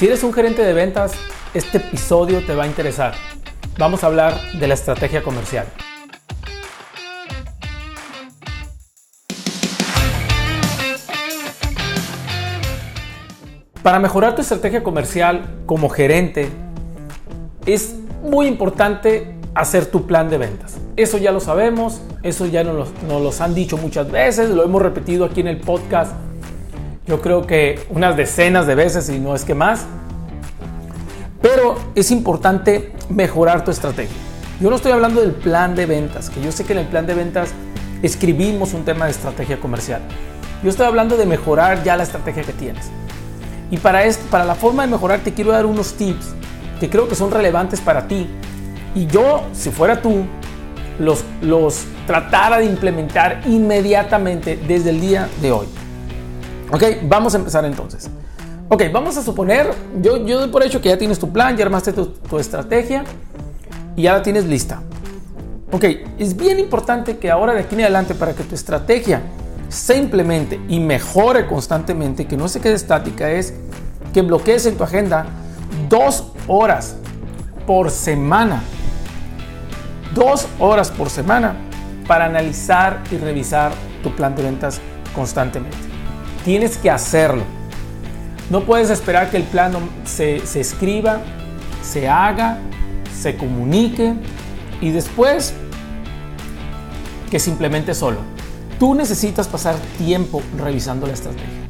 Si eres un gerente de ventas, este episodio te va a interesar. Vamos a hablar de la estrategia comercial. Para mejorar tu estrategia comercial como gerente, es muy importante hacer tu plan de ventas. Eso ya lo sabemos, eso ya nos lo, han dicho muchas veces, lo hemos repetido aquí en el podcast, yo creo que unas decenas de veces y no es que más. Pero es importante mejorar tu estrategia. Yo no estoy hablando del plan de ventas, que yo sé que en el plan de ventas escribimos un tema de estrategia comercial. Yo estoy hablando de mejorar ya la estrategia que tienes. Y para, esto, para la forma de mejorar te quiero dar unos tips que creo que son relevantes para ti. Y yo, si fuera tú, los, los tratara de implementar inmediatamente desde el día de hoy. Ok, vamos a empezar entonces. Ok, vamos a suponer, yo, yo doy por hecho que ya tienes tu plan, ya armaste tu, tu estrategia y ya la tienes lista. Ok, es bien importante que ahora de aquí en adelante para que tu estrategia se implemente y mejore constantemente, que no se quede estática, es que bloquees en tu agenda dos horas por semana. Dos horas por semana para analizar y revisar tu plan de ventas constantemente. Tienes que hacerlo. No puedes esperar que el plan se, se escriba, se haga, se comunique y después que se implemente solo. Tú necesitas pasar tiempo revisando la estrategia.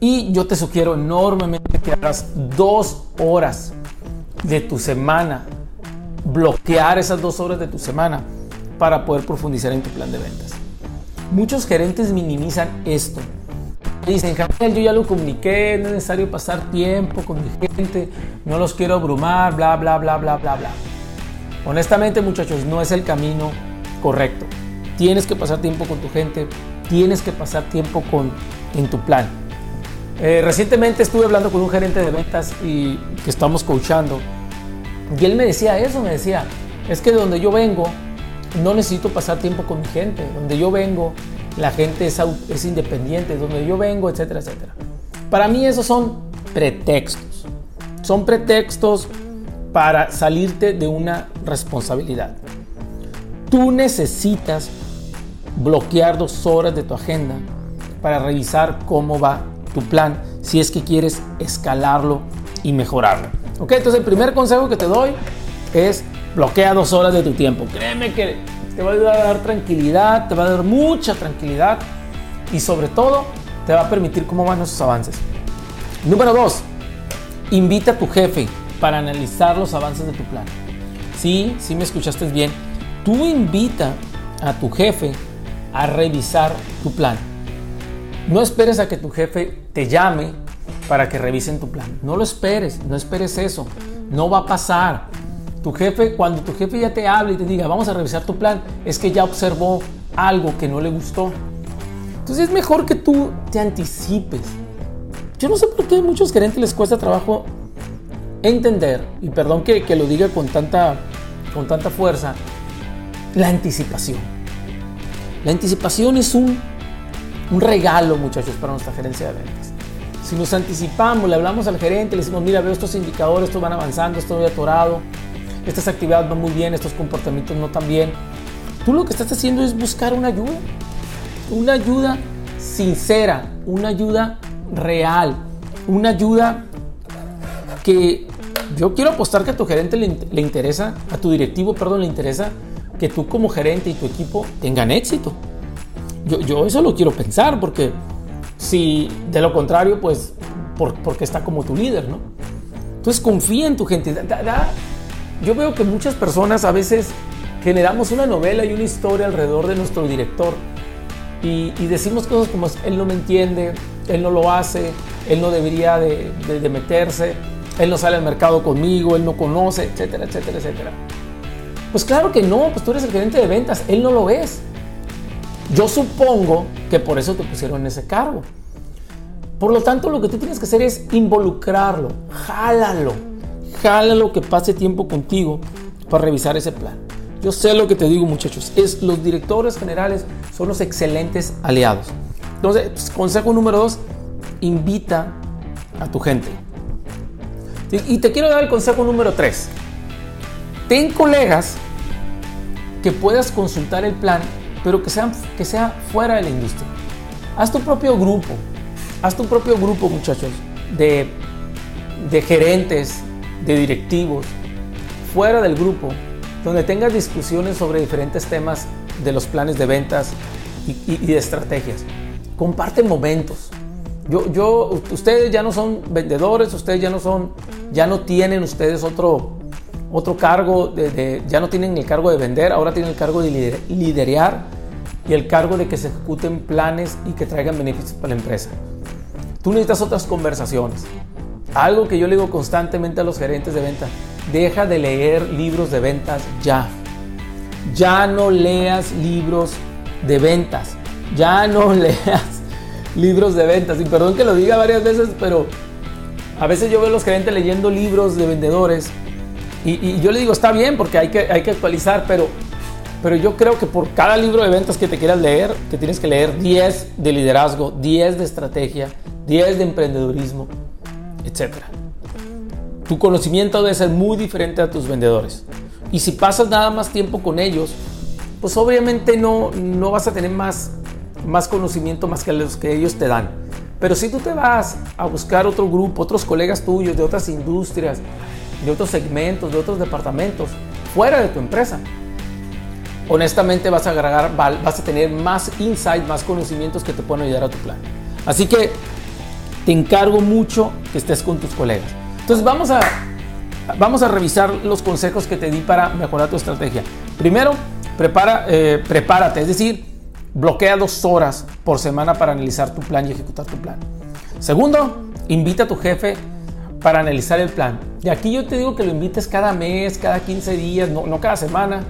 Y yo te sugiero enormemente que hagas dos horas de tu semana, bloquear esas dos horas de tu semana para poder profundizar en tu plan de ventas. Muchos gerentes minimizan esto. Dicen, Javier, yo ya lo comuniqué, no es necesario pasar tiempo con mi gente, no los quiero abrumar, bla, bla, bla, bla, bla, bla. Honestamente, muchachos, no es el camino correcto. Tienes que pasar tiempo con tu gente, tienes que pasar tiempo con, en tu plan. Eh, recientemente estuve hablando con un gerente de ventas y que estamos coachando y él me decía eso, me decía, es que de donde yo vengo no necesito pasar tiempo con mi gente, donde yo vengo la gente es, es independiente, donde yo vengo, etcétera, etcétera. Para mí esos son pretextos, son pretextos para salirte de una responsabilidad. Tú necesitas bloquear dos horas de tu agenda para revisar cómo va tu plan si es que quieres escalarlo y mejorarlo. Ok, entonces el primer consejo que te doy es bloquea dos horas de tu tiempo. Créeme que te va a ayudar a dar tranquilidad, te va a dar mucha tranquilidad y sobre todo te va a permitir cómo van esos avances. Número dos, invita a tu jefe para analizar los avances de tu plan. Sí, sí me escuchaste bien. Tú invita a tu jefe a revisar tu plan. No esperes a que tu jefe te llame para que revisen tu plan. No lo esperes, no esperes eso. No va a pasar. Tu jefe, cuando tu jefe ya te hable y te diga, vamos a revisar tu plan, es que ya observó algo que no le gustó. Entonces es mejor que tú te anticipes. Yo no sé por qué a muchos gerentes les cuesta trabajo entender, y perdón que, que lo diga con tanta, con tanta fuerza, la anticipación. La anticipación es un, un regalo, muchachos, para nuestra gerencia de ventas. Si nos anticipamos, le hablamos al gerente, le decimos, mira, veo estos indicadores, estos van avanzando, estoy atorado, estas actividades van muy bien, estos comportamientos no tan bien. Tú lo que estás haciendo es buscar una ayuda, una ayuda sincera, una ayuda real, una ayuda que yo quiero apostar que a tu gerente le, le interesa, a tu directivo, perdón, le interesa que tú como gerente y tu equipo tengan éxito. Yo, yo eso lo quiero pensar porque si de lo contrario, pues por, porque está como tu líder, ¿no? Entonces confía en tu gente. Yo veo que muchas personas a veces generamos una novela y una historia alrededor de nuestro director y, decimos cosas como él no me entiende, él no lo hace, él no debería de, meterse, él no sale al mercado conmigo, él no conoce, etcétera, etcétera, etcétera. Pues claro que no, pues tú eres el gerente de ventas, él no lo es. Yo supongo que por eso te pusieron en ese cargo. Por lo tanto, lo que tú tienes que hacer es involucrarlo, jálalo, jálalo que pase tiempo contigo para revisar ese plan. Yo sé lo que te digo, muchachos, es los directores generales son los excelentes aliados. Entonces, pues, consejo número dos, invita a tu gente. Y te quiero dar el consejo número 3. Ten colegas que puedas consultar el plan, pero que, sean, que sea fuera de la industria. Haz tu propio grupo, haz tu propio grupo, muchachos, de, de gerentes, de directivos, fuera del grupo, donde tengas discusiones sobre diferentes temas de los planes de ventas y, de estrategias. Comparte momentos. Yo, yo, ustedes ya no son vendedores, ustedes ya no son, ya no tienen ustedes otro, otro cargo, de, ya no tienen el cargo de vender, ahora tienen el cargo de liderar y el cargo de que se ejecuten planes y que traigan beneficios para la empresa. Tú necesitas otras conversaciones. Algo que yo le digo constantemente a los gerentes de venta, deja de leer libros de ventas ya. Ya no leas libros de ventas. Ya no leas libros de ventas. Y perdón que lo diga varias veces, pero a veces yo veo a los gerentes leyendo libros de vendedores y, yo le digo, está bien porque hay que, hay que actualizar, pero, pero yo creo que por cada libro de ventas que te quieras leer, te tienes que leer 10 de liderazgo, 10 de estrategia, 10 de emprendedurismo, etc. Tu conocimiento debe ser muy diferente a tus vendedores. Y si pasas nada más tiempo con ellos, pues obviamente no, no vas a tener más, más conocimiento más que los que ellos te dan. Pero si tú te vas a buscar otro grupo, otros colegas tuyos de otras industrias, de otros segmentos, de otros departamentos, fuera de tu empresa, honestamente vas a agregar, vas a tener más insight, más conocimientos que te pueden ayudar a tu plan. Así que te encargo mucho que estés con tus colegas. Entonces vamos a, vamos a revisar los consejos que te di para mejorar tu estrategia. Primero, prepara, eh, prepárate, es decir, bloquea dos horas por semana para analizar tu plan y ejecutar tu plan. Segundo, invita a tu jefe para analizar el plan. Y aquí yo te digo que lo invites cada mes, cada 15 días, no, no cada semana,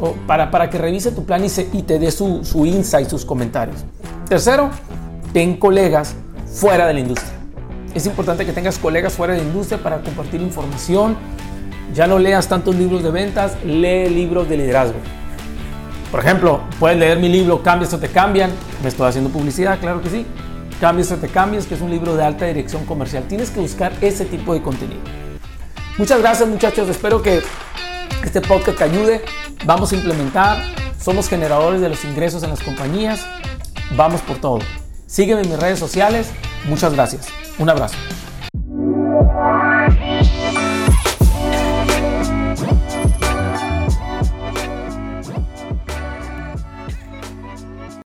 o para, para, que revise tu plan y, se, y te dé su, su insight, sus comentarios. Tercero, ten colegas fuera de la industria. Es importante que tengas colegas fuera de la industria para compartir información, ya no leas tantos libros de ventas, lee libros de liderazgo. Por ejemplo, puedes leer mi libro Cambias o te cambian. Me estoy haciendo publicidad, claro que sí. Cambias o te cambias, que es un libro de alta dirección comercial. Tienes que buscar ese tipo de contenido. Muchas gracias muchachos, espero que este podcast te ayude. Vamos a implementar, somos generadores de los ingresos en las compañías. Vamos por todo. Sígueme en mis redes sociales. Muchas gracias. Un abrazo.